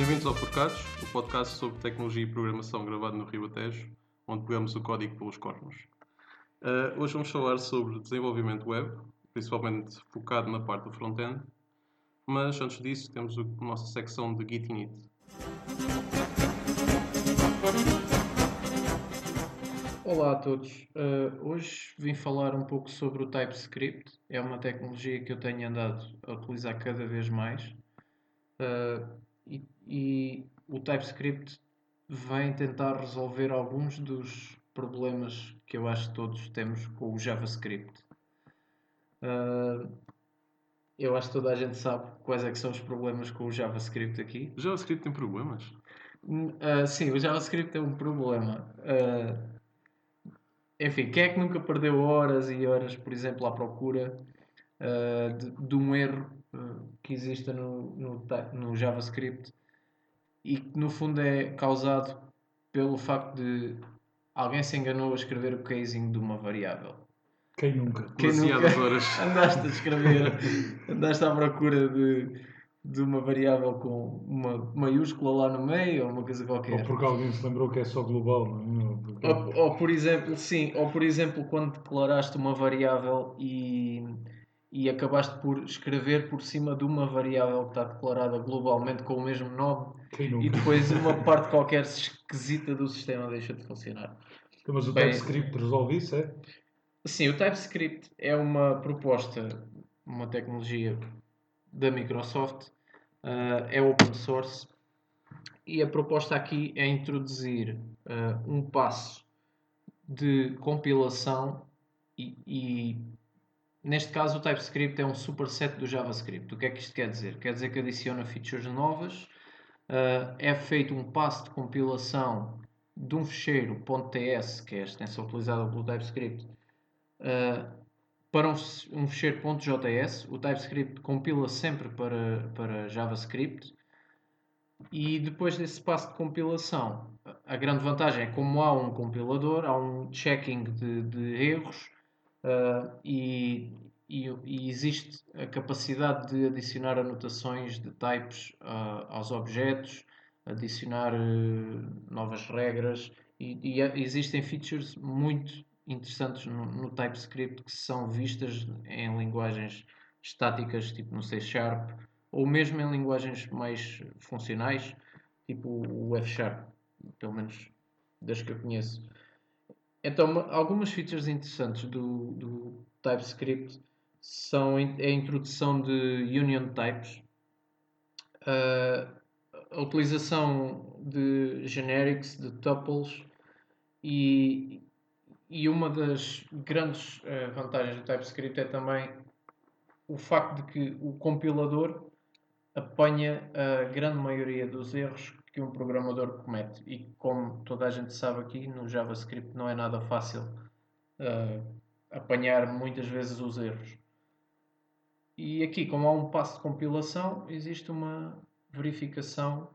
Bem-vindos ao Porcados, o podcast sobre tecnologia e programação gravado no Rio Atejo, onde pegamos o código pelos cornos. Uh, hoje vamos falar sobre desenvolvimento web, principalmente focado na parte do front-end, mas antes disso temos a nossa secção de Git Init. Olá a todos. Uh, hoje vim falar um pouco sobre o TypeScript. É uma tecnologia que eu tenho andado a utilizar cada vez mais. Uh, e, o TypeScript vem tentar resolver alguns dos problemas que eu acho que todos temos com o JavaScript. Uh, eu acho que toda a gente sabe quais é são os problemas com o JavaScript aqui. O JavaScript tem problemas? Uh, sim, o JavaScript é um problema. Uh, enfim, quem é que nunca perdeu horas e horas, por exemplo, à procura de, de, um erro que exista no, no, no, JavaScript e que no fundo é causado pelo facto de alguém se enganou a escrever o casing de uma variável. Quem nunca? Quem nunca horas. andaste a escrever, andaste à procura de de uma variável com uma maiúscula lá no meio ou uma coisa qualquer. Ou porque alguém se lembrou que é só global, não é? Porque... Ou, ou, por exemplo, sim, ou por exemplo, quando declaraste uma variável e, e acabaste por escrever por cima de uma variável que está declarada globalmente com o mesmo nome e depois uma parte qualquer esquisita do sistema deixa de funcionar. Então, mas o Bem, TypeScript resolve isso, é? Sim, o TypeScript é uma proposta, uma tecnologia da Microsoft, uh, é open source e a proposta aqui é introduzir uh, um passo de compilação e, e, neste caso o TypeScript é um superset do JavaScript. O que é que isto quer dizer? Quer dizer que adiciona features novas, uh, é feito um passo de compilação de um fecheiro .ts, que é a extensão utilizada pelo TypeScript, uh, para um, um fecheiro .js, o TypeScript compila sempre para, para JavaScript e depois desse passo de compilação, a grande vantagem é como há um compilador, há um checking de, de erros uh, e, e, e, existe a capacidade de adicionar anotações de types uh, aos objetos, adicionar uh, novas regras e, e, existem features muito interessantes no, no, TypeScript que são vistas em linguagens estáticas, tipo no C Sharp, ou mesmo em linguagens mais funcionais, tipo o F Sharp, pelo menos das que eu conheço. Então, algumas features interessantes do, do TypeScript são a introdução de union types, a utilização de generics, de tuples e, e uma das grandes uh, vantagens do TypeScript é também o facto de que o compilador apanha a grande maioria dos erros que um programador comete. E como toda a gente sabe aqui, no JavaScript não é nada fácil uh, apanhar muitas vezes os erros. E aqui, como há um passo de compilação, existe uma verificação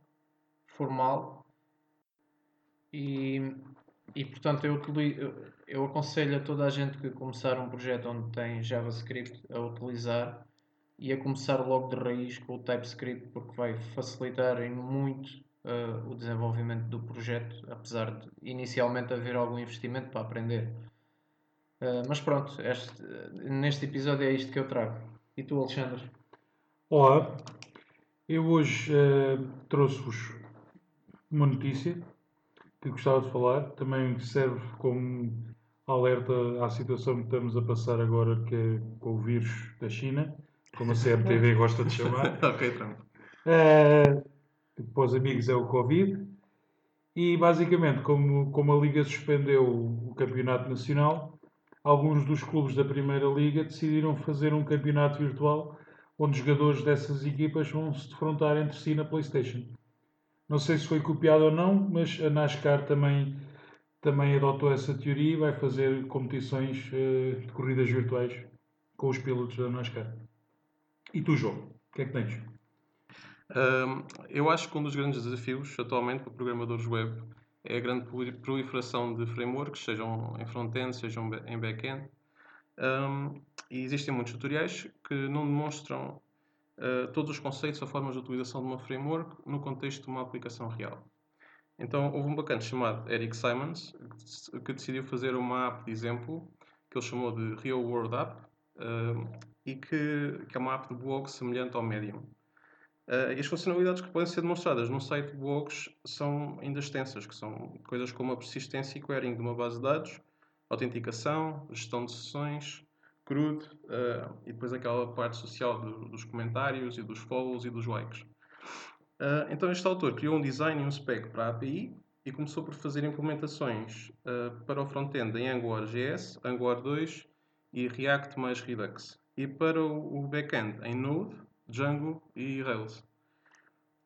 formal e, e portanto eu, eu aconselho a toda a gente que começar um projeto onde tem JavaScript a utilizar e a começar logo de raiz com o TypeScript porque vai facilitar em muito uh, o desenvolvimento do projeto, apesar de inicialmente haver algum investimento para aprender. Uh, mas pronto, este, neste episódio é isto que eu trago. E tu, Alexandre? Olá, eu hoje uh, trouxe-vos uma notícia que gostava de falar, também serve como alerta à situação que estamos a passar agora, que é com o vírus da China, como a CMTV gosta de chamar. ok, Trump. Uh, para os amigos é o Covid. E basicamente, como, como a Liga suspendeu o campeonato nacional, alguns dos clubes da Primeira Liga decidiram fazer um campeonato virtual onde jogadores dessas equipas vão se defrontar entre si na PlayStation. Não sei se foi copiado ou não, mas a NASCAR também também adotou essa teoria e vai fazer competições uh, de corridas virtuais com os pilotos da NASCAR. E tu, João, o que é que tens? Eu acho que um dos grandes desafios atualmente para programadores web é a grande proliferação de frameworks, sejam em front-end, sejam em back-end. E existem muitos tutoriais que não demonstram uh, todos os conceitos ou formas de utilização de uma framework no contexto de uma aplicação real. Então, houve um bacana chamado Eric Simons que decidiu fazer uma app de exemplo que ele chamou de Real World App e que, que, é uma app de blog semelhante ao Medium. Uh, e as funcionalidades que podem ser demonstradas num site de blogs são ainda extensas, que são coisas como a persistência e querying de uma base de dados, autenticação, gestão de sessões, CRUD uh, e depois aquela parte social do, dos comentários e dos follows e dos likes. Uh, então este autor criou um design e um spec para a API e começou por fazer implementações para o front-end em AngularJS, Angular 2 e React mais Redux. E para o back-end em Node, Django e Rails.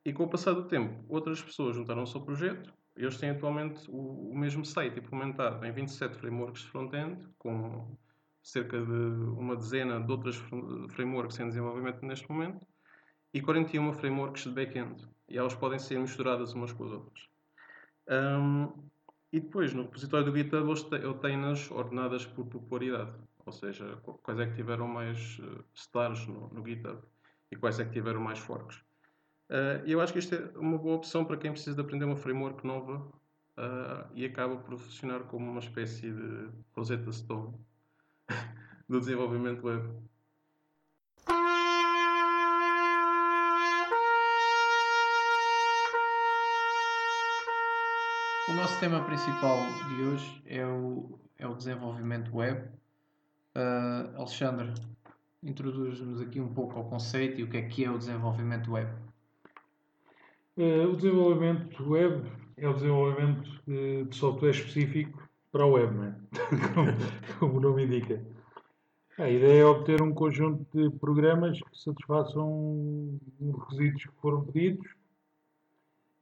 E com o passar do tempo, outras pessoas juntaram-se ao projeto. Eles têm atualmente o, o mesmo site implementado em 27 frameworks front-end, com cerca de uma dezena de outras frameworks em desenvolvimento neste momento e 41 frameworks de back-end. E elas podem ser misturadas umas com as outras. Um, e depois, no repositório do GitHub, eu tenho-nas ordenadas por popularidade. Ou seja, quais é que tiveram mais uh, stars no, no, GitHub e quais é que tiveram mais forks. Uh, eu acho que isto é uma boa opção para quem precisa de aprender uma framework nova uh, e acaba por funcionar como uma espécie de Rosetta Stone do desenvolvimento web. O nosso tema principal de hoje é o, é o desenvolvimento web. Uh, Alexandre, introduz-nos aqui um pouco ao conceito e o que é que é o desenvolvimento web. Uh, o desenvolvimento web é o desenvolvimento de, de software específico para a web, não é? como, como o nome indica. A ideia é obter um conjunto de programas que satisfaçam os requisitos que foram pedidos,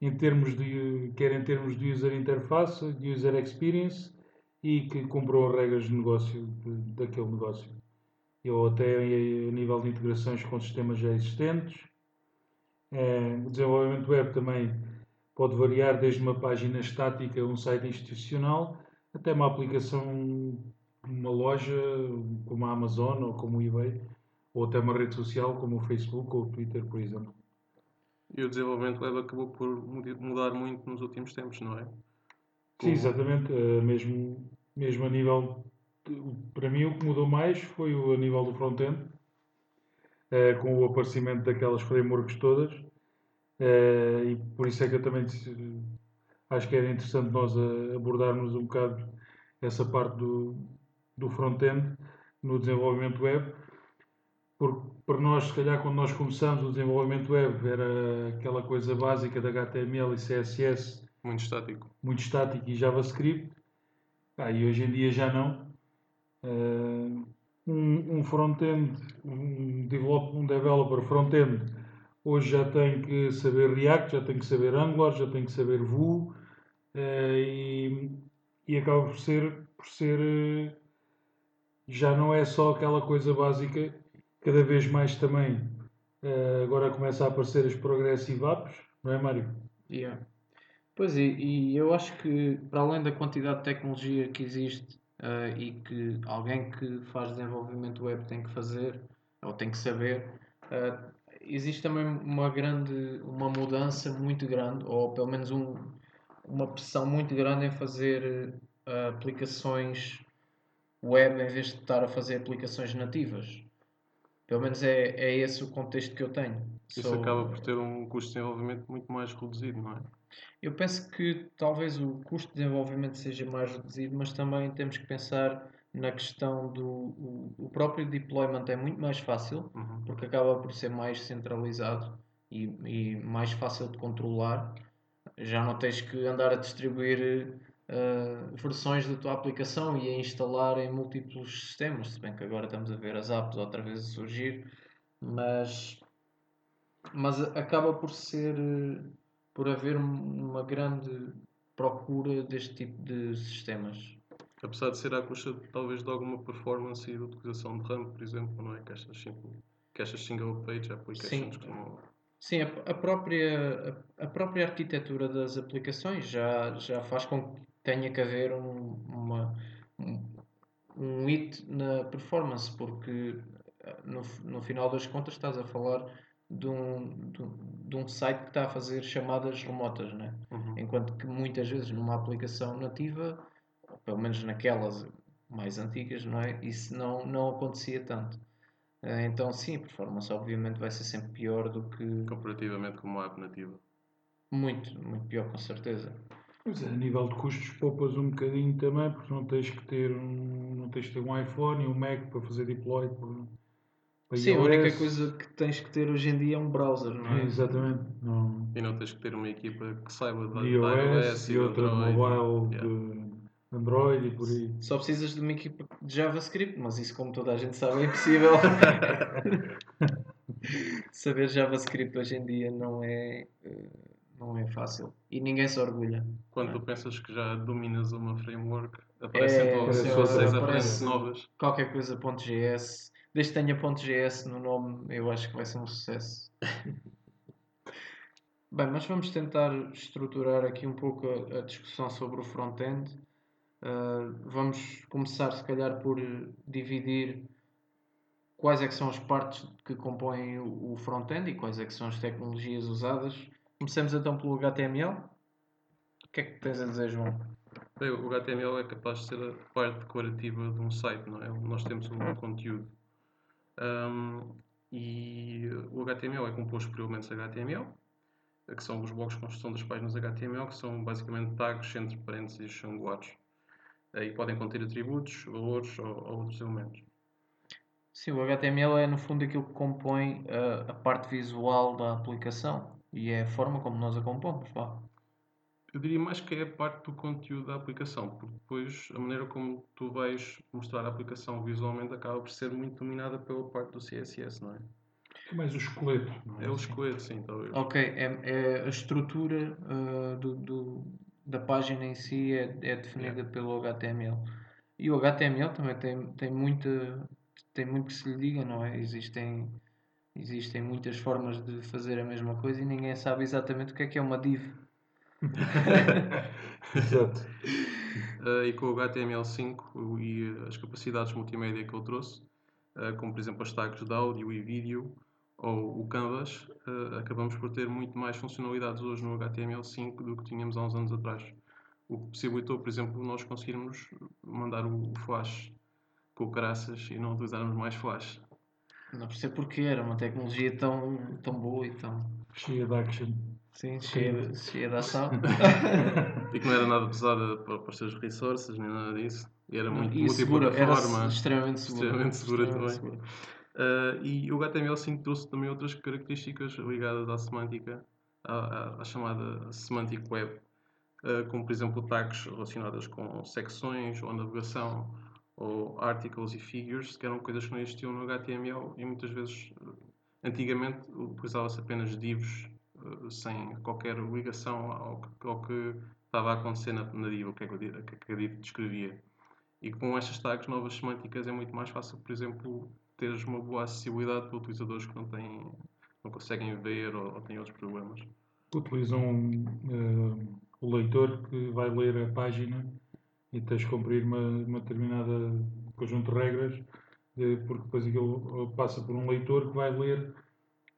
em termos de, quer em termos de user interface, de user experience, e que cumpram as regras de negócio de, daquele negócio. Ou até a nível de integrações com sistemas já existentes. É, o desenvolvimento web também pode variar desde uma página estática um site institucional até uma aplicação, uma loja como a Amazon ou como o eBay, ou até uma rede social como o Facebook ou o Twitter, por exemplo. E o desenvolvimento web acabou por mudar muito nos últimos tempos, não é? Sim, exatamente. Uh, mesmo, mesmo a nível. Para mim, o que mudou mais foi o, a nível do front-end, uh, com o aparecimento daquelas frameworks todas. Uh, e por isso é que eu também acho que era interessante nós abordarmos um bocado essa parte do, do front-end no desenvolvimento web, porque para nós, se calhar, quando nós começamos o desenvolvimento web, era aquela coisa básica de HTML e CSS. Muito estático. Muito estático e JavaScript. Ah, e hoje em dia já não. Uh, um, um front-end, um, develop, um developer front-end, hoje já tem que saber React, já tem que saber Angular, já tem que saber Vue, Uh, e, e acaba por ser, por ser uh, já não é só aquela coisa básica, cada vez mais também agora começa a aparecer as progressive apps, não é Mário? Yeah. Pois e, e eu acho que para além da quantidade de tecnologia que existe e que alguém que faz desenvolvimento web tem que fazer ou tem que saber, existe também uma grande, uma mudança muito grande, ou pelo menos um, uma pressão muito grande em fazer uh, aplicações web em vez de estar a fazer aplicações nativas. Pelo menos é, é esse o contexto que eu tenho. Isso Sou... acaba por ter um custo de desenvolvimento muito mais reduzido, não é? Eu penso que talvez o custo de desenvolvimento seja mais reduzido, mas também temos que pensar na questão do o, o próprio deployment é muito mais fácil uhum. porque acaba por ser mais centralizado e, e mais fácil de controlar já não tens que andar a distribuir uh, versões da tua aplicação e a instalar em múltiplos sistemas, se bem que agora estamos a ver as apps outra vez a surgir, mas, mas acaba por ser por haver uma grande procura deste tipo de sistemas. Apesar de ser à custa talvez de alguma performance e de utilização de RAM, por exemplo, não é? Que estas single page applications Sim. costumam Sim, a, própria, a, a, própria arquitetura das aplicações já, já faz com que tenha que haver um, uma, um, um hit na performance, porque no, no final das contas estás a falar de um, de, de um site que está a fazer chamadas remotas, né? Uhum. enquanto que muitas vezes numa aplicação nativa, pelo menos naquelas mais antigas, não é? isso não, não acontecia tanto. Eh, Então, sim, a performance obviamente vai ser sempre pior do que. Comparativamente com uma app nativa. Muito, muito pior, com certeza. Mas a nível de custos poupas um bocadinho também, porque não tens que ter um, não tens que ter um iPhone e um Mac para fazer deploy para, para Sim, a única iOS. coisa que tens que ter hoje em dia é um browser, não é? Exatamente. Não. E não tens que ter uma equipa que saiba da, De da iOS e e outra de Android. mobile, Yeah. de Android e por aí. Só precisas de uma equipa de JavaScript, mas isso, como toda a gente sabe, é impossível. Saber JavaScript hoje em dia não é, eh, não é fácil. E ninguém se orgulha. Quando tu pensas que já dominas uma framework, aparecem É, todas as aparece- aparecem novas. Qualquer coisa .gs, desde que tenha .gs no nome, eu acho que vai ser um sucesso. Bem, mas vamos tentar estruturar aqui um pouco a, a discussão sobre o front-end. Uh, vamos começar, se calhar, por dividir quais é que são as partes que compõem o, o front-end e quais é que são as tecnologias usadas. Comecemos então pelo HTML. O que é que tens a dizer, João? Bem, o HTML é capaz de ser a parte decorativa de um site, não é? Nós temos um conteúdo. Ahm, e o HTML é composto por elementos HTML, que são os blocos de construção das páginas HTML, que são basicamente tags entre parênteses angulados. E podem conter atributos, valores ou, ou outros elementos. Sim, o HTML é no fundo aquilo que compõe a, a parte visual da aplicação e é a forma como nós a compomos. Vá. Eu diria mais que é a parte do conteúdo da aplicação, porque depois a maneira como tu vais mostrar a aplicação visualmente acaba por ser muito dominada pela parte do CSS, não é? É mais o esqueleto. não É o esqueleto, sim, talvez. Ok, é, é a estrutura ah, do, do- da página em si é, é definida pelo HTML. E o HTML também tem, tem, muita, tem muito que se lhe diga, não é? Existem, existem muitas formas de fazer a mesma coisa e ninguém sabe exatamente o que é que é uma div. Exato. Uh, e com o HTML5 o- e as capacidades multimédia que ele trouxe, uh, como por exemplo as tags de áudio e vídeo ou o Canvas, uh, acabamos por ter muito mais funcionalidades hoje no HTML5 do que tínhamos há uns anos atrás. O que possibilitou, por exemplo, nós conseguirmos mandar o Flash com caraças e não utilizarmos mais Flash. Não percebo porquê, era uma tecnologia tão, tão boa e tão Cheia de action. sim, cheia, de- cheia de ação. E que não era nada pesada para, para os seus resources, nem nada disso. E era muito e segura, era multiplataforma. extremamente segura. extremamente segura Extremamente também. segura. Uh, e o HTML5 trouxe também outras características ligadas à semântica, à, à- à chamada semantic web, uh, como por exemplo tags relacionadas com secções ou navegação, ou articles e figures, que eram coisas que não existiam no HTML e muitas vezes, uh, antigamente, utilizava-se apenas divs uh, sem qualquer ligação ao que, ao que estava a acontecer na, na div, o que é que a que é a div descrevia. E com estas tags novas semânticas é muito mais fácil, por exemplo, teres uma boa acessibilidade para utilizadores que não têm, não conseguem ver ou, ou têm outros problemas. Utilizam um, eh, o leitor que vai ler a página e tens de cumprir uma, uma determinada conjunto de regras, eh, porque depois aquilo eh, passa por um leitor que vai ler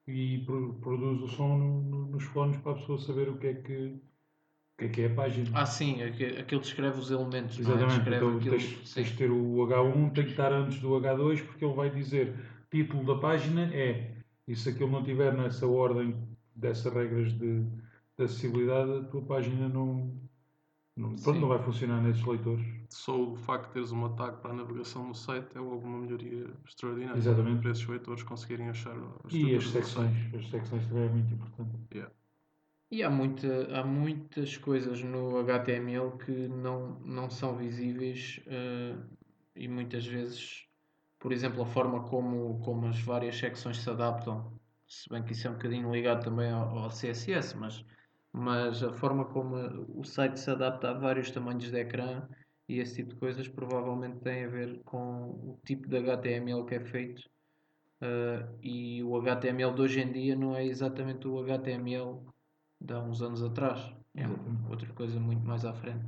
e pro- produz o som no- no- nos fones para a pessoa saber o que é que, o que, é, que é a página. Ah, sim, aque- aquilo descreve os elementos, é? Exatamente, Descreve então aquilo. tens, tens de ter o H1, tem que estar antes do H2, porque ele vai dizer título da página é, e se aquilo não estiver nessa ordem dessas regras de, de acessibilidade, a tua página não, pronto, não vai funcionar nesses leitores. Só o facto de teres uma tag para a navegação no site é logo uma melhoria extraordinária Exatamente. para esses leitores conseguirem achar as E as secções, as secções também é muito importante. E há, muita, há muitas coisas no HTML que não, não são visíveis eh, e muitas vezes, por exemplo, a forma como, como as várias secções se adaptam, se bem que isso é um bocadinho ligado também ao, ao CSS, mas, mas a forma como o site se adapta a vários tamanhos de ecrã e esse tipo de coisas provavelmente tem a ver com o tipo de HTML que é feito. eh, e o HTML de hoje em dia não é exatamente o HTML de há uns anos atrás. É outra coisa muito mais à frente.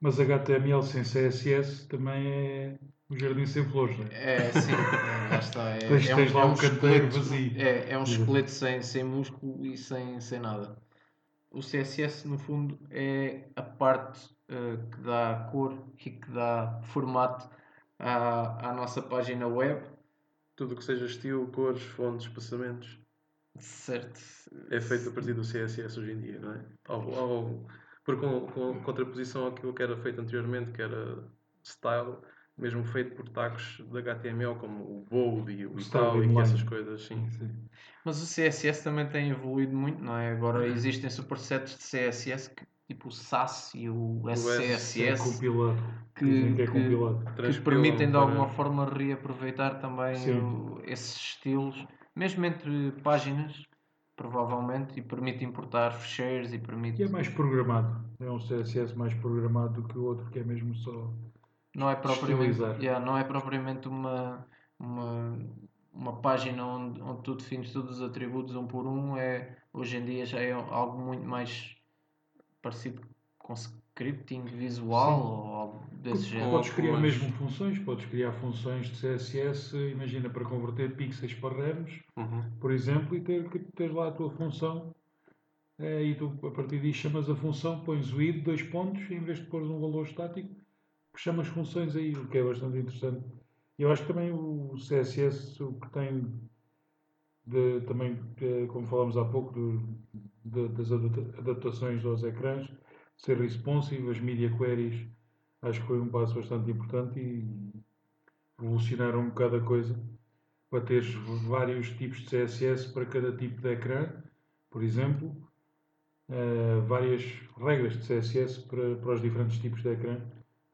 Mas HTML sem CSS também é o jardim sem flores, não é? É, sim, é, lá está. É, é tens lá um esqueleto- vazio. É, é um esqueleto sem, sem músculo e sem, sem nada. O CSS, no fundo, é a parte eh, que dá cor e que dá formato à, à nossa página web. Tudo o que seja estilo, cores, fontes, espaçamentos Certo. é feito a partir do CSS hoje em dia, não é? Ao, ao, por com, com contraposição àquilo que era feito anteriormente, que era style, mesmo feito por tags de HTML, como o bold e o O italic e essas coisas, sim. Sim. Mas o CSS também tem evoluído muito, não é? Agora existem supersets de CSS, que, tipo o SAS e o É SCSS, compilado. que, que é que- compilado. que Transpilam permitem de alguma forma reaproveitar também o- esses estilos, mesmo entre páginas, provavelmente, e permite importar ficheiros e permite. E é mais programado. É um CSS mais programado do que o outro, que é mesmo só. Não, é propriamente, yeah, não é propriamente uma, uma, uma página onde, onde tu defines todos os atributos um por um. É, hoje em dia já é algo muito mais parecido com scripting visual Sim. ou algo desse género. Podes criar algumas- mesmo funções, podes criar funções de CSS, imagina, para converter pixels para revs, Uhum. por exemplo, e ter, que teres lá a tua função. eh, e tu, a partir disso, chamas a função, pões o id, dois pontos, em vez de pôr um valor estático, chamas funções aí, o que é bastante interessante. Eu acho que também o CSS, o que tem de, também, eh, como falámos há pouco, do- de- das adapta- adaptações aos ecrãs, ser responsive, as media queries, acho que foi um passo bastante importante e evolucionaram um bocado a coisa para teres vários tipos de CSS para cada tipo de ecrã, por exemplo, eh, várias regras de CSS para, para os diferentes tipos de ecrã,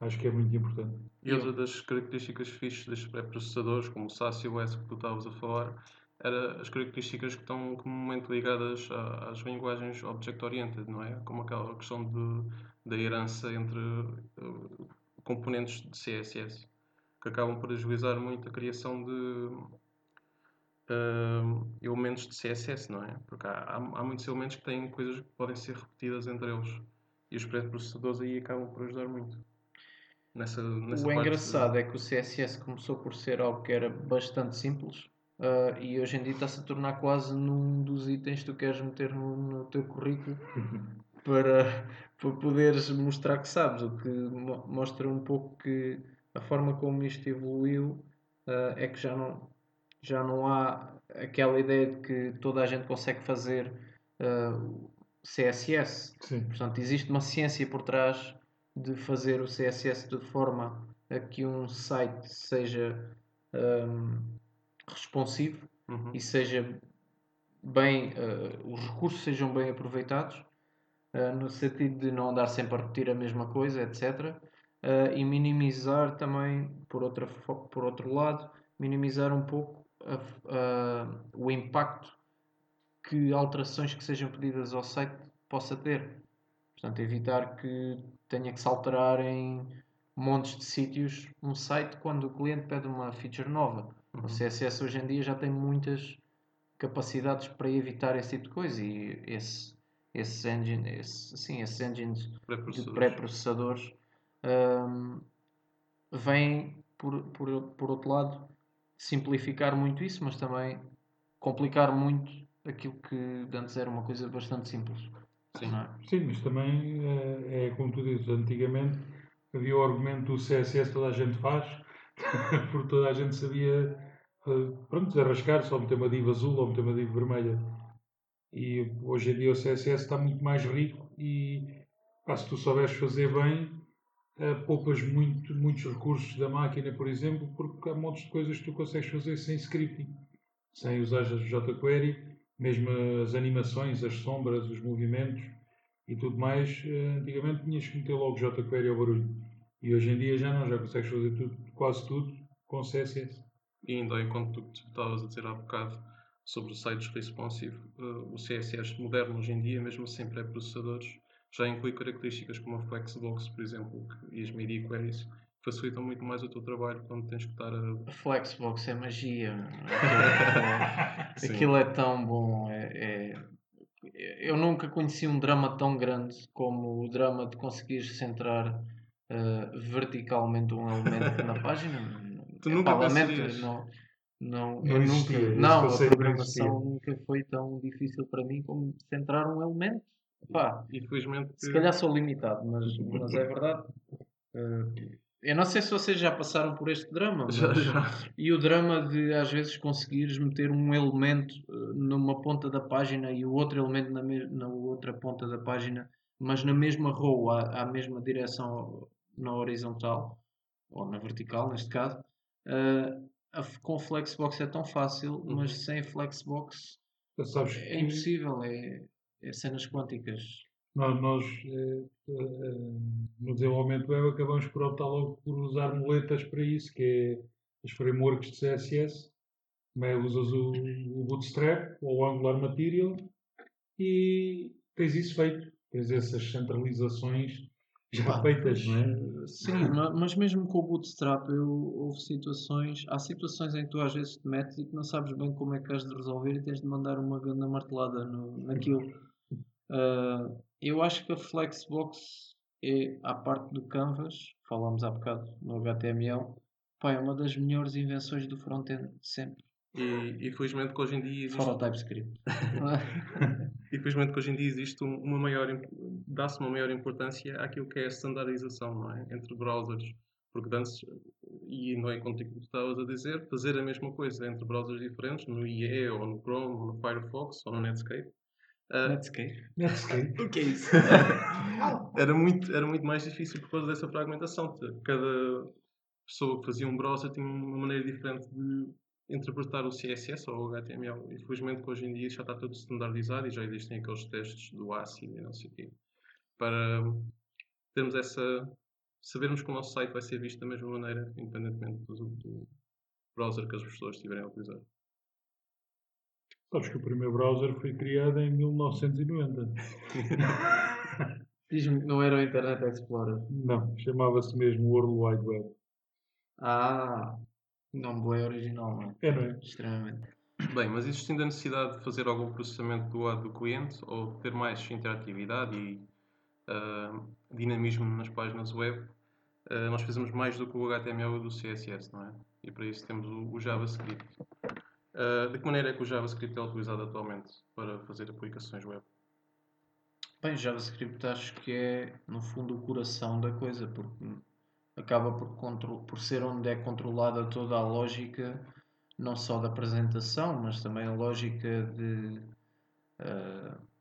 acho que é muito importante. E outra das características fixes destes pré-processadores, como o SAS e o S que tu estavas a falar, era as características que estão comumente ligadas às linguagens object-oriented, não é? Como aquela questão de, da herança entre uh, componentes de CSS, que acabam por agilizar muito a criação de uh, elementos de CSS, não é? Porque há, há, há muitos elementos que têm coisas que podem ser repetidas entre eles. E os pré-processadores aí acabam por ajudar muito. Nessa, nessa O de- engraçado é que o CSS começou por ser algo que era bastante simples ah, e hoje em dia está-se a tornar quase num dos itens que tu queres meter no, no teu currículo para, para poderes mostrar que sabes, o que mo- mostra um pouco que a forma como isto evoluiu ah, é que já não, já não há aquela ideia de que toda a gente consegue fazer ah, CSS. Sim, Portanto, existe uma ciência por trás de fazer o CSS de forma a que um site seja hum, responsivo Uhum. e seja bem, eh, os recursos sejam bem aproveitados, eh, no sentido de não andar sempre a repetir a mesma coisa, etc. eh, e minimizar também, por, outra, por outro lado, minimizar um pouco a a- o impacto que alterações que sejam pedidas ao site possa ter. Portanto, evitar que tenha que se alterar em montes de sítios um site quando o cliente pede uma feature nova. Uhum. O CSS hoje em dia já tem muitas capacidades para evitar esse tipo de coisa e esse, esses, engine, esse, sim, esses engines de Pré-processadores. hum, vêm, por, por, por outro lado, simplificar muito isso, mas também complicar muito aquilo que antes era uma coisa bastante simples. Sim. é? sim, mas também eh, é como tu dizes, antigamente havia o argumento do CSS toda a gente faz, porque toda a gente sabia eh, pronto, desarrascar, só meter uma diva azul ou meter uma diva vermelha. E hoje em dia o CSS está muito mais rico e pá, se tu souberes fazer bem, eh, poupas muito, muitos recursos da máquina, por exemplo, porque há montes de coisas que tu consegues fazer sem scripting, sem usar jQuery, mesmo as animações, as sombras, os movimentos e tudo mais. eh, Antigamente tinhas que meter logo jQuery ao barulho. E hoje em dia já não, já consegues fazer tudo, quase tudo com CSS. E ainda do que tu estavas a dizer há bocado sobre sites responsive, eh, o CSS moderno hoje em dia, mesmo sem pré-processadores, já inclui características como a Flexbox, por exemplo, e as media queries, que facilitam muito mais o teu trabalho quando tens que estar a. A Flexbox é magia. Aquilo, é tão bom. É, é- Eu nunca conheci um drama tão grande como o drama de conseguir centrar eh, verticalmente um elemento na página. Tu nunca Pá, não, não, Não eu existia, nunca, não, a programação nunca foi tão difícil para mim como centrar um elemento. Pá, Infelizmente. se calhar sou limitado, mas, mas é verdade. Eh, eu não sei se vocês já passaram por este drama, mas, Já, já. e o drama de às vezes conseguires meter um elemento eh, numa ponta da página e o outro elemento na, me- na outra ponta da página, mas na mesma row, à, à mesma direção na horizontal, ou na vertical neste caso. eh, a com Flexbox é tão fácil, mas sem Flexbox Sabes é que impossível, é, é cenas quânticas. nós, nós, eh, eh, no desenvolvimento web acabamos por optar logo por usar muletas para isso, que é as frameworks de CSS. Também usas o, o Bootstrap ou o Angular Material e tens isso feito. Tens essas centralizações já Pá, feitas, não é? Sim, ma- mas mesmo com o Bootstrap eu, houve situações, há situações em que tu às vezes te metes e que não sabes bem como é que has de resolver e tens de mandar uma grande martelada no, naquilo. Ah, eu acho que a Flexbox é, à parte do Canvas, falámos há bocado no HTML, pá, é uma das melhores invenções do front-end sempre, E infelizmente que hoje em dia existe. o TypeScript. Infelizmente que hoje em dia existe um- uma maior, dá-se uma maior importância àquilo que é a standardização, não é? Entre browsers. Porque antes, e não é contigo que estavas a dizer, fazer a mesma coisa entre browsers diferentes, no IE, ou no Chrome, ou no Firefox, ou no Netscape, ah, Netscape. Netscape. O que é isso? era, muito, era muito mais difícil por causa dessa fragmentação. Cada pessoa que fazia um browser tinha uma maneira diferente de interpretar o CSS ou o HTML. Infelizmente hoje em dia já está tudo standardizado e já existem aqueles testes do ACID e não sei o quê. Para termos essa... sabermos que o nosso site vai ser visto da mesma maneira, independentemente do, do browser que as pessoas estiverem a utilizar. Sabes que o primeiro browser foi criado em 1990. Diz-me que não era o Internet Explorer. Não, chamava-se mesmo World Wide Web. Ah, nome bem original, não é? É, não é? Extremamente. Bem, mas existindo a necessidade de fazer algum processamento do lado do cliente ou ter mais interatividade e ah, dinamismo nas páginas web, ah, nós fazemos mais do que o HTML e do CSS, não é? E para isso temos o, o JavaScript. Ah, de que maneira é que o JavaScript é utilizado atualmente para fazer aplicações web? Bem, JavaScript acho que é, no fundo, o coração da coisa, porque acaba por, por ser onde é controlada toda a lógica, não só da apresentação, mas também a lógica de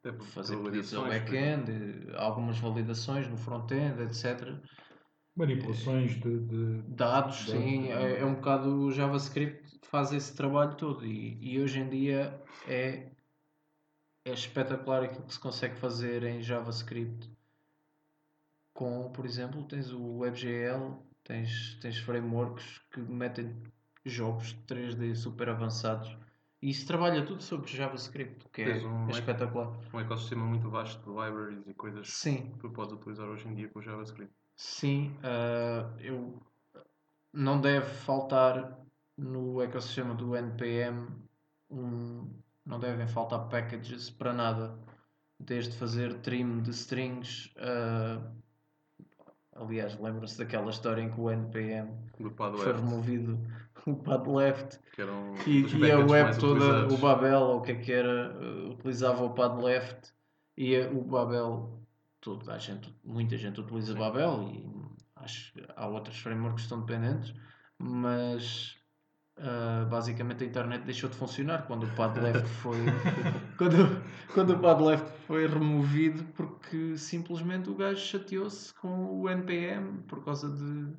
por fazer pedidos ao back-end, algumas validações no front-end, etc. Manipulações de, de- Dados, Dados, sim, é, é um bocado o JavaScript faz esse trabalho todo e, e hoje em dia é, é espetacular aquilo que se consegue fazer em JavaScript com, por exemplo, tens o WebGL, tens, tens frameworks que metem jogos de 3D super avançados e isso trabalha tudo sobre JavaScript, que é, um- é espetacular. Um ecossistema muito vasto de libraries e coisas Sim, que tu podes utilizar hoje em dia com o JavaScript. Sim, ah, eu não deve faltar no ecossistema do NPM um, não devem faltar packages para nada, desde fazer trim de strings. ah, aliás, lembram-se daquela história em que o NPM foi removido o pad left um e, e a web toda, utilizados. o Babel, ou o que é que era, eh, utilizava o pad left e o Babel, toda a gente, muita gente utiliza Sim. Babel e acho que há outros frameworks que estão dependentes, mas ah, basicamente a internet deixou de funcionar quando o pad left foi quando, quando o pad left foi removido porque simplesmente o gajo chateou-se com o NPM por causa de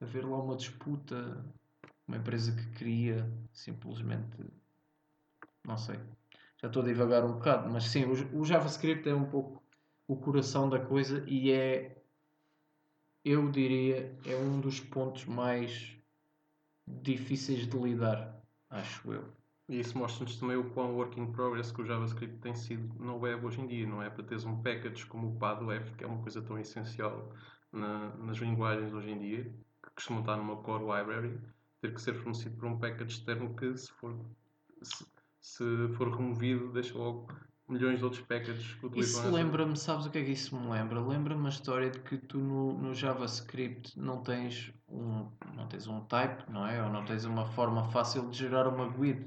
haver lá uma disputa uma empresa que queria simplesmente não sei já estou a divagar um bocado mas sim o, o JavaScript é um pouco o coração da coisa e é eu diria é um dos pontos mais difíceis de lidar acho eu E isso mostra-nos também o quão work in progress que o JavaScript tem sido na web hoje em dia, não é? Para teres um package como o padleft, que é uma coisa tão essencial na- nas linguagens hoje em dia, que costuma estar numa core library, ter que ser fornecido por um package externo que, se for, se, se for removido, deixa logo milhões de outros packages que utilizam Isso lembra-me, sabes o que é que isso me lembra? Lembra-me a história de que tu no, no JavaScript não tens um não tens um type, não é? Ou não tens uma forma fácil de gerar uma GUID.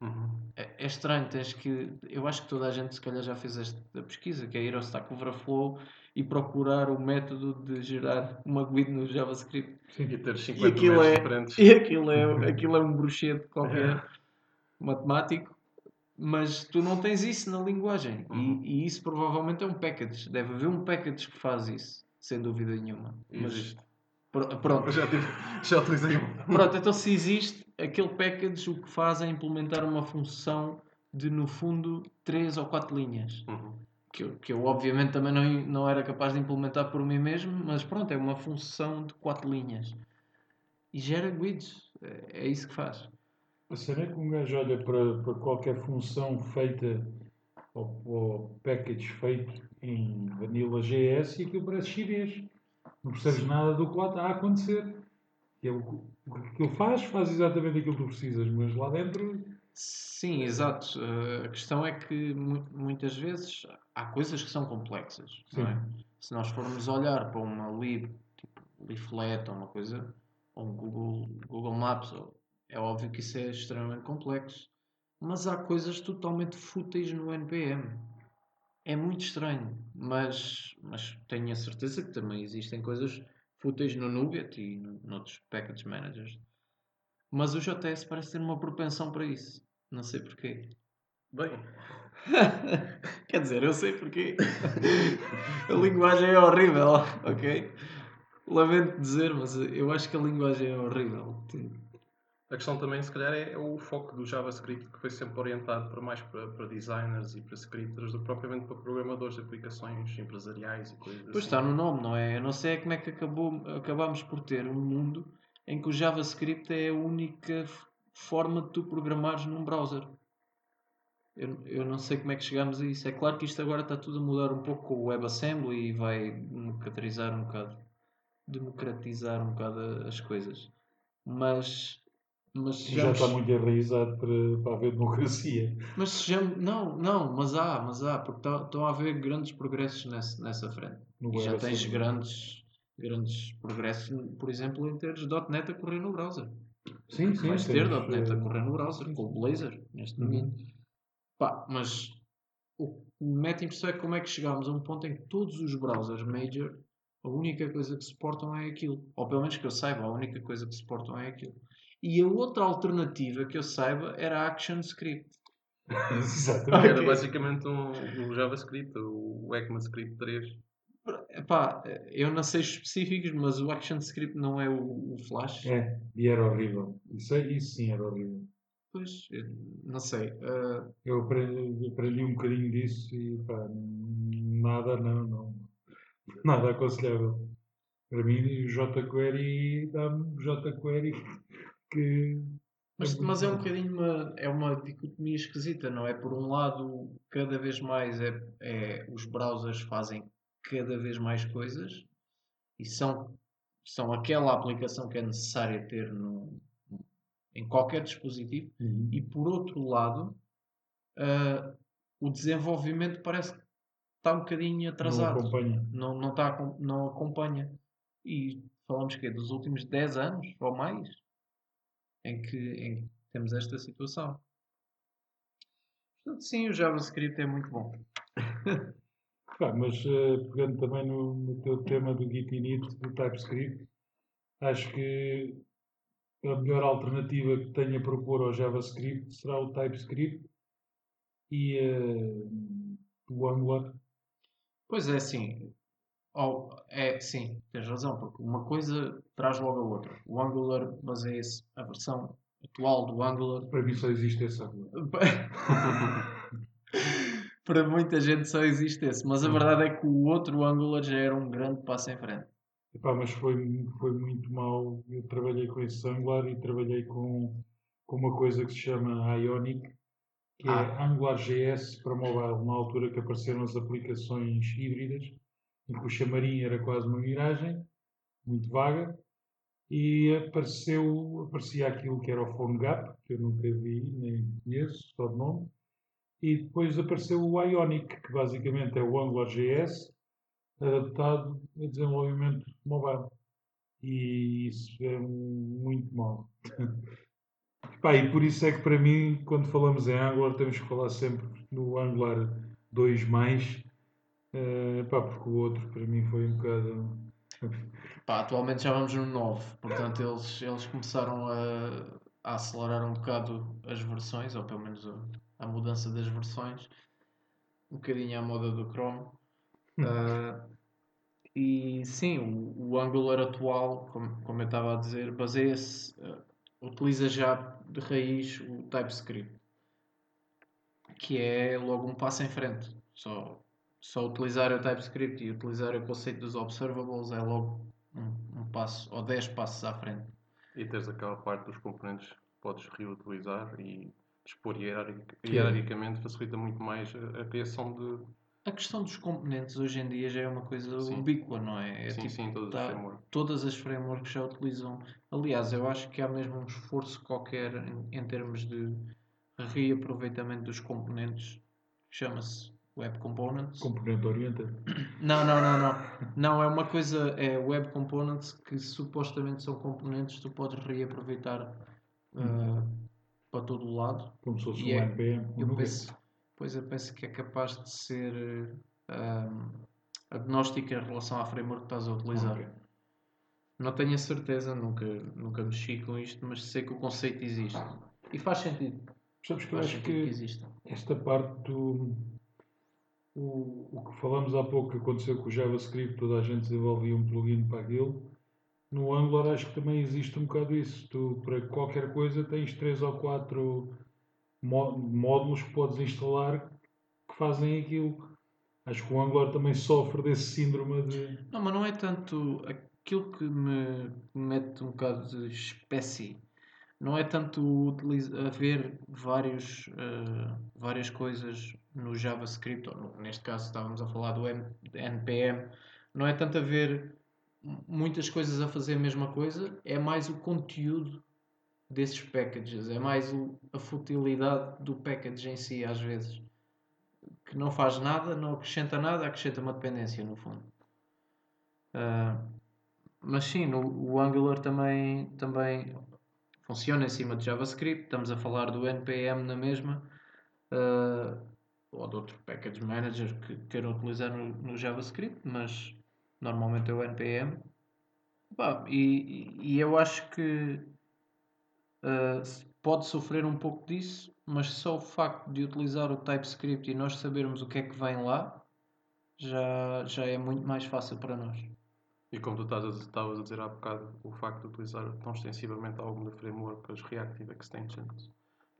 Uhum. É, é estranho, tens que. Eu acho que toda a gente se calhar já fez esta pesquisa, que é ir ao Stack Overflow e procurar o método de gerar uma GUID no JavaScript. E ter E 50 aquilo métodos é, diferentes. e aquilo é, aquilo é um bruxete qualquer matemático, mas tu não tens isso na linguagem. Uhum. E, e isso provavelmente é um package. Deve haver um package que faz isso, sem dúvida nenhuma. Mas, pr- pronto, Eu já, tive, já utilizei um. Pronto, então se existe, aquele package o que faz é implementar uma função de, no fundo, 3 ou 4 linhas. Uhum. Que eu, que eu obviamente também não, não era capaz de implementar por mim mesmo, mas pronto, é uma função de 4 linhas. E gera guides. É, é isso que faz. A cena é que um gajo olha para, para qualquer função feita ou, ou package feito em Vanilla JS e aquilo parece chinês. Não percebes nada do que lá está a acontecer. Ele, o que aquilo faz, faz exatamente aquilo que tu precisas, mas lá dentro Sim, exato. Eh, a questão é que mu- muitas vezes há coisas que são complexas. é? Se nós formos olhar para uma lib, tipo leaflet ou uma coisa, ou um Google, Google Maps, ou- é óbvio que isso é extremamente complexo. Mas há coisas totalmente fúteis no NPM. É muito estranho, mas, mas tenho a certeza que também existem coisas fúteis no Nougat e no- noutros package managers. Mas o JS parece ter uma propensão para isso. Não sei porquê. Bem, Quer dizer, eu sei porquê. a linguagem é horrível, ok? Lamento dizer, mas eu acho que a linguagem é horrível. A questão também, se calhar, é, é o foco do JavaScript que foi sempre orientado para mais para, para designers e para scripters do que propriamente para programadores de aplicações empresariais e coisas Pois assim. está no nome, não é? Eu não sei como é que acabou, acabámos por ter um mundo em que o JavaScript é a única forma de tu programares num browser. Eu, eu não sei como é que chegámos a isso. É claro que isto agora está tudo a mudar um pouco com o WebAssembly e vai democratizar um bocado, democratizar um bocado as coisas. Mas, mas já sejamos- está muito enraizado para, para haver democracia. mas sejamos, não, não, mas há, mas há, porque tá- estão a haver grandes progressos nessa, nessa frente. No E já tens grandes, grandes progressos, por exemplo, em teres .NET a correr no browser. Sim, sim. Vais ter temos, .NET a eh, correr no browser, com o Blazor, neste Uhum. momento. Pá, mas o que me mete impressão é como é que chegámos a um ponto em que todos os browsers major, a única coisa que suportam é aquilo. Ou pelo menos que eu saiba, a única coisa que suportam é aquilo. E a outra alternativa que eu saiba era ActionScript. Exatamente. Era basicamente um, um JavaScript, o ECMAScript 3. Epá, eu não sei os específicos, mas o ActionScript não é o, o Flash. É, e era horrível. Isso, é- isso sim era horrível. Pois, eu não sei. ah, Eu aprendi, aprendi um bocadinho disso e pá, nada, não, não. Nada aconselhável. Para mim, o jQuery dá-me jQuery que. mas, mas é um bocadinho uma, é uma dicotomia esquisita, não é? Por um lado, cada vez mais é, é, os browsers fazem cada vez mais coisas e são, são aquela aplicação que é necessária ter no, em qualquer dispositivo. Uhum. E por outro lado, ah, o desenvolvimento parece que está um bocadinho Não atrasado. acompanha. não, não, tá, acom- não acompanha. E falamos que é dos últimos 10 anos ou mais em que, em que temos esta situação. Portanto, sim, o JavaScript é muito bom. Mas eh, pegando também no, no teu tema do Git init do TypeScript, acho que a melhor alternativa que tenho a propor ao JavaScript será o TypeScript e eh, o Angular. Pois é, sim. Oh, é, sim, tens razão, porque uma coisa traz logo a outra. O Angular baseia-se, a versão atual do Angular, Para mim só existe esse Angular. para muita gente só existe esse, mas a verdade é que o outro Angular já era um grande passo em frente. Epá, mas foi, foi muito mal. Eu trabalhei com esse Angular e trabalhei com, com uma coisa que se chama Ionic, que Ah. é AngularJS para mobile, na altura que apareceram as aplicações híbridas, em que o chamarim era quase uma miragem, muito vaga, e apareceu, aparecia aquilo que era o PhoneGap, que eu nunca vi, nem conheço, só de nome, E depois apareceu o Ionic, que basicamente é o AngularJS adaptado a desenvolvimento mobile. E isso é muito mau. Pá, e por isso é que para mim, quando falamos em Angular, temos que falar sempre no Angular 2, uh, pá, porque o outro para mim foi um bocado. Pá, atualmente já vamos no 9, portanto eles, eles começaram a, a acelerar um bocado as versões, ou pelo menos a, a mudança das versões, um bocadinho à moda do Chrome. Uh, e sim, o, o Angular atual, como, como eu estava a dizer, baseia-se, uh, utiliza já de raiz o TypeScript, que é logo um passo em frente. Só, só utilizar o TypeScript e utilizar o conceito dos observables é logo um, um passo ou 10 passos à frente. E tens aquela parte dos componentes que podes reutilizar e expor hierarquicamente facilita muito mais a, a criação de a questão dos componentes hoje em dia já é uma coisa sim. ubíqua, não é? é sim, tipo, sim, todas tá, as frameworks. Todas as frameworks já utilizam. Aliás, eu acho que há mesmo um esforço qualquer em, em termos de reaproveitamento dos componentes, chama-se Web Components. Componente Oriented. Não, não, não, não. Não, é uma coisa, é Web Components que supostamente são componentes que tu podes reaproveitar uh, para todo o lado. Como se fosse um é, NPM. Eu penso, Pois eu penso que é capaz de ser um, agnóstica em relação à framework que estás a utilizar. Okay. Não tenho a certeza, nunca, nunca mexi com isto, mas sei que o conceito existe. E faz sentido. Sabes que eu acho que, que esta parte do. O, o que falamos há pouco que aconteceu com o JavaScript, toda a gente desenvolvia um plugin para aquilo. No Angular acho que também existe um bocado isso. Tu, para qualquer coisa, tens três ou quatro módulos que podes instalar que fazem aquilo. Acho que o Angular também sofre desse síndrome de. Não, mas não é tanto aquilo que me mete um bocado de espécie. Não é tanto haver vários, uh, várias coisas no JavaScript, ou no, neste caso estávamos a falar do NPM, não é tanto haver muitas coisas a fazer a mesma coisa, é mais o conteúdo desses packages. É mais o, a futilidade do package em si, às vezes. Que não faz nada, não acrescenta nada, acrescenta uma dependência, no fundo. Uh, mas sim, no, o Angular também, também funciona em cima de JavaScript. Estamos a falar do NPM na mesma. Uh, ou de outro package manager que queiram utilizar no, no JavaScript, mas normalmente é o NPM. E, e eu acho que uh, pode sofrer um pouco disso, mas só o facto de utilizar o TypeScript e nós sabermos o que é que vem lá já, já é muito mais fácil para nós. E como tu estavas a dizer há bocado, o facto de utilizar tão extensivamente algum da framework, as Reactive Extensions,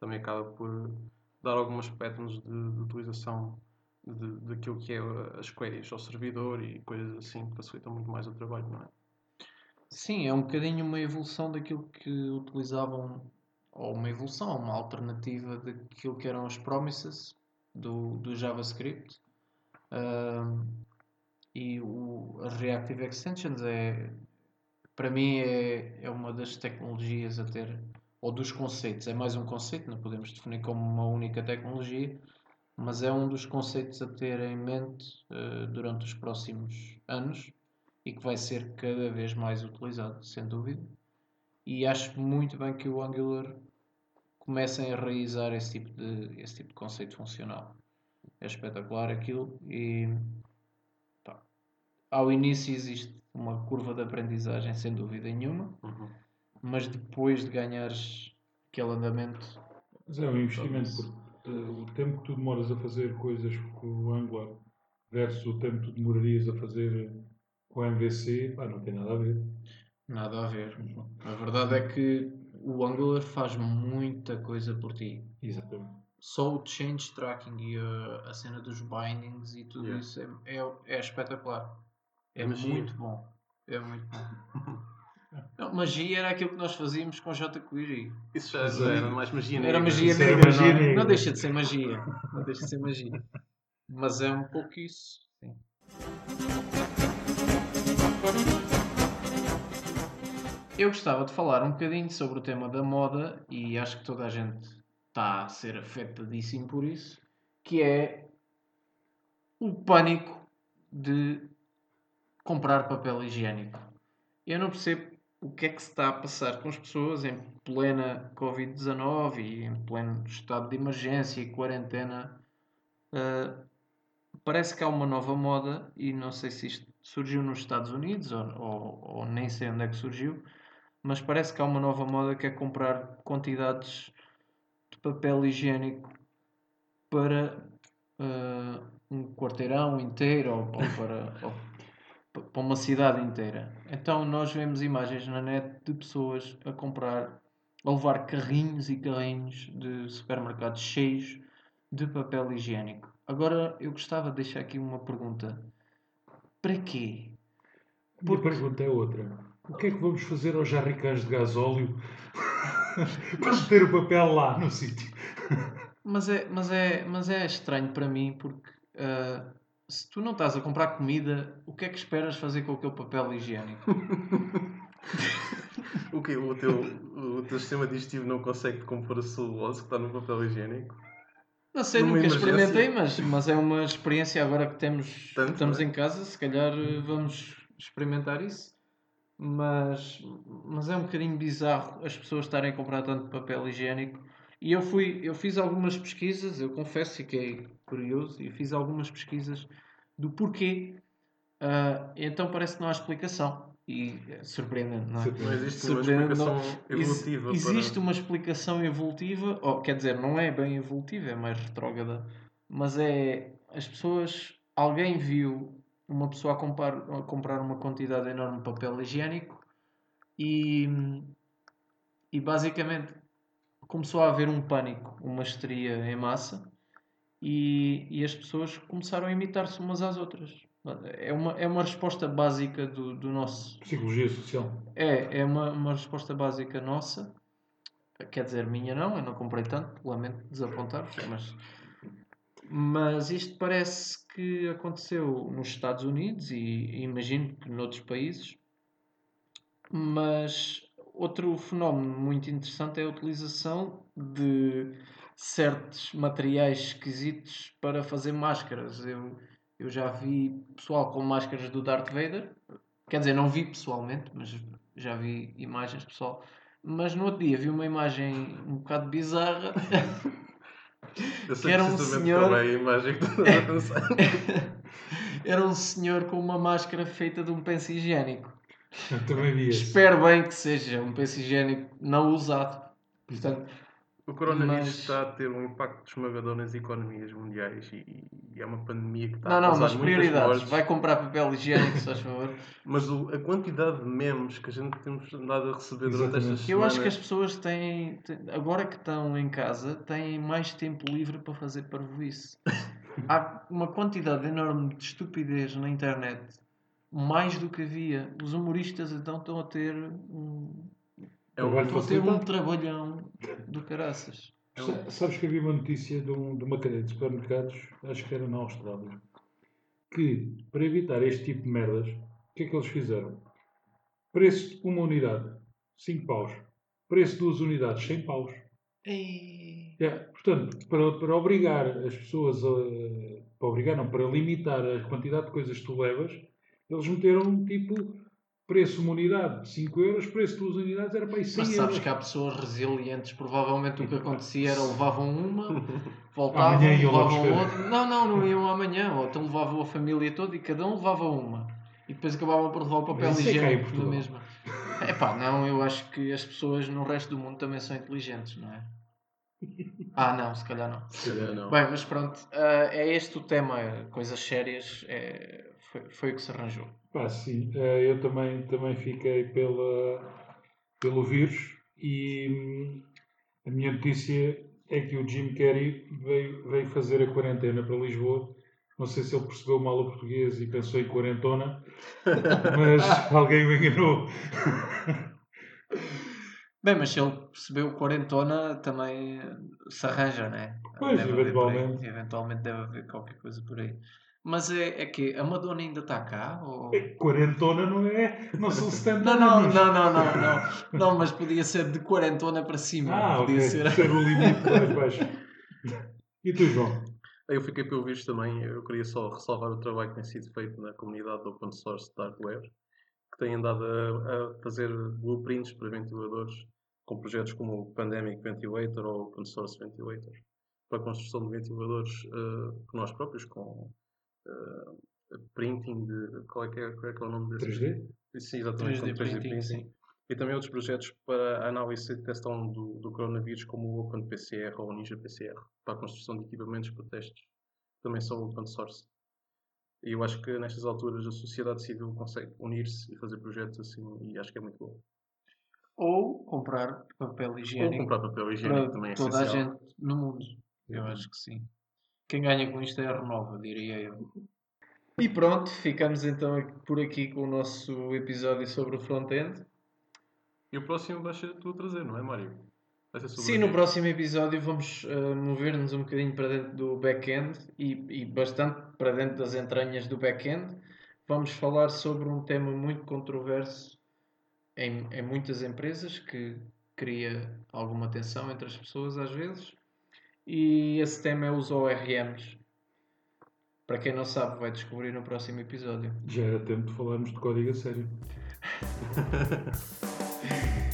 também acaba por dar algumas patterns de, de utilização de, daquilo que é as queries ao servidor e coisas assim que facilitam muito mais o trabalho, não é? Sim, é um bocadinho uma evolução daquilo que utilizavam, ou uma evolução, uma alternativa daquilo que eram as promises do, do JavaScript. E o, as Reactive Extensions é, para mim, é, é uma das tecnologias a ter, ou dos conceitos, é mais um conceito, não podemos definir como uma única tecnologia, mas é um dos conceitos a ter em mente uh, durante os próximos anos e que vai ser cada vez mais utilizado, sem dúvida. E acho muito bem que o Angular comece a enraizar esse tipo de, esse tipo de conceito funcional. É espetacular aquilo e ao início existe uma curva de aprendizagem sem dúvida nenhuma, uhum. Mas depois de ganhares aquele andamento. Mas é um investimento, porque uh, o tempo que tu demoras a fazer coisas com o Angular versus o tempo que tu demorarias a fazer o MVC, pá, não tem nada a ver. Nada a ver. A verdade é que o Angular faz muita coisa por ti. Exatamente. Só o change tracking e a, a cena dos bindings e tudo yeah. isso é, é, é, espetacular. É magia. muito bom. É muito bom. Não, magia era aquilo que nós fazíamos com jQuery. Isso já, já era mais magia negra. Era magia negra, era magia não, negra. não deixa de ser magia. Não deixa de ser magia. Mas é um pouco isso. Sim. Eu gostava de falar um bocadinho sobre o tema da moda e acho que toda a gente está a ser afetadíssimo por isso, que é o pânico de comprar papel higiênico. Eu não percebo o que é que se está a passar com as pessoas em plena Covid-19 e em pleno estado de emergência e quarentena. Uh, parece que há uma nova moda e não sei se isto surgiu nos Estados Unidos ou, ou, ou, nem sei onde é que surgiu, mas parece que há uma nova moda que é comprar quantidades de papel higiênico para uh, um quarteirão inteiro ou, ou para, para uma cidade inteira. Então nós vemos imagens na net de pessoas a comprar, a levar carrinhos e carrinhos de supermercados cheios de papel higiênico. Agora eu gostava de deixar aqui uma pergunta. Para quê? A minha pergunta é outra. O que é que vamos fazer aos jarricãs de gasóleo para meter o papel lá no sítio? Mas é, mas, é, mas é estranho para mim porque uh, se tu não estás a comprar comida, o que é que esperas fazer com aquele papel higiênico? o que o teu, o teu sistema digestivo não consegue compor a celulose que está no papel higiênico? Não sei, Numa nunca emergência. experimentei, mas, mas é uma experiência agora que temos, Tanto, estamos é? em casa, se calhar eh, vamos experimentar isso. Mas, mas é um bocadinho bizarro as pessoas estarem a comprar tanto papel higiênico. E eu fui, eu fiz algumas pesquisas, eu confesso, fiquei curioso e fiz algumas pesquisas do porquê. Uh, então parece que não há explicação. E é surpreendente, não é? Não existe uma explicação evolutiva. Ex existe para... uma explicação evolutiva, ou, quer dizer, não é bem evolutiva, é mais retrógrada, mas é as pessoas. Alguém viu uma pessoa a comprar, a comprar uma quantidade enorme de papel higiênico e, e basicamente começou a haver um pânico, uma histeria em massa e, e as pessoas começaram a imitar-se umas às outras. É uma, é uma resposta básica do, do nosso. Psicologia social. É, é uma, uma resposta básica nossa. Quer dizer, minha não, eu não comprei tanto, lamento desapontar-vos, mas. Mas isto parece que aconteceu nos Estados Unidos e, e imagino que noutros países. Mas outro fenómeno muito interessante é a utilização de certos materiais esquisitos para fazer máscaras. Eu, eu já vi pessoal com máscaras do Darth Vader. Quer dizer, não vi pessoalmente, mas já vi imagens pessoal. Mas no outro dia vi uma imagem um bocado bizarra. Eu sei que era um senhor. É a imagem que a pensar. era um senhor com uma máscara feita de um penso higiênico. Eu também vi Espero bem que seja um penso higiênico não usado. Portanto, o coronavírus mas... está a ter um impacto esmagador nas economias mundiais e, e, é uma pandemia que está não, a causar Não, não, mas prioridades. Mortes. Vai comprar papel higiênico, se faz favor. mas o, a quantidade de memes que a gente temos andado a receber durante estas semanas... Eu acho que as pessoas têm, agora que estão em casa, têm mais tempo livre para fazer parvoíce. Há uma quantidade enorme de estupidez na internet, mais do que havia. Os humoristas então estão a ter um é um, vou ter um trabalhão do caraças. É sabes que havia uma notícia de, um, de uma cadeia de supermercados, acho que era na Austrália, que para evitar este tipo de merdas, o que é que eles fizeram? Preço de uma unidade, 5 paus. Preço de duas unidades, 100 paus. E... É, portanto, para, para obrigar as pessoas a. Para obrigar, não, para limitar a quantidade de coisas que tu levas, eles meteram tipo preço uma unidade de 5 euros, preço de duas unidades era para aí 100 Mas sabes euros. que há pessoas resilientes, provavelmente o que acontecia era levavam uma, voltavam, levavam outra. Não, não, não iam amanhã, ou então levavam a família toda e cada um levava uma. E depois acabavam por levar o papel é higiênico da mesma. É pá, não, eu acho que as pessoas no resto do mundo também são inteligentes, não é? Ah, não, se calhar não. Se calhar não. Bem, mas pronto, uh, é este o tema, coisas sérias, é, foi, foi o que se arranjou. Pá, sim, eh, eu também, também fiquei pela, pelo vírus e hum, a minha notícia é que o Jim Carrey veio, veio fazer a quarentena para Lisboa. Não sei se ele percebeu mal o português e pensou em quarentona, mas alguém o enganou. Bem, mas se ele percebeu quarentona, também se arranja, não é? Pois, deve eventualmente. Eventualmente deve haver qualquer coisa por aí. Mas é, é que a Madonna ainda está cá? Ou... É, quarentona não é? Não são 70 não, não, anos. Não, não, não, não, não. mas podia ser de quarentona para cima. Ah, podia okay. ser. ser o limite mais baixo. E tu, João? Eu fiquei pelo visto também, eu queria só ressalvar o trabalho que tem sido feito na comunidade do open source Dark Web, que tem andado a, a fazer blueprints para ventiladores com projetos como o Pandemic Ventilator ou Open Source Ventilator, para a construção de ventiladores uh, por nós próprios, com uh, printing de. Qual é que é, qual é, que é o nome desse? 3D? Sim, exatamente, 3D 3D printing, printing. sim. E também outros projetos para análise e detecção do, do coronavírus, como o OpenPCR ou o Ninja PCR, para a construção de equipamentos para testes. Também são open source. E eu acho que nestas alturas a sociedade civil consegue unir-se e fazer projetos assim, e acho que é muito bom. Ou comprar papel Ou higiênico comprar papel higiênico para também é toda a gente no mundo. Eu acho que sim. Quem ganha com isto é a Renova, diria eu. E pronto, ficamos então por aqui com o nosso episódio sobre o front-end. E o próximo vais ser tu a trazer, não é, Mário? Sim, no próximo episódio vamos eh, mover-nos um bocadinho para dentro do back-end e, e bastante para dentro das entranhas do back-end. Vamos falar sobre um tema muito controverso em, em muitas empresas que cria alguma tensão entre as pessoas às vezes. E esse tema é os ORMs. Para quem não sabe, vai descobrir no próximo episódio. Já era tempo de falarmos de código a sério.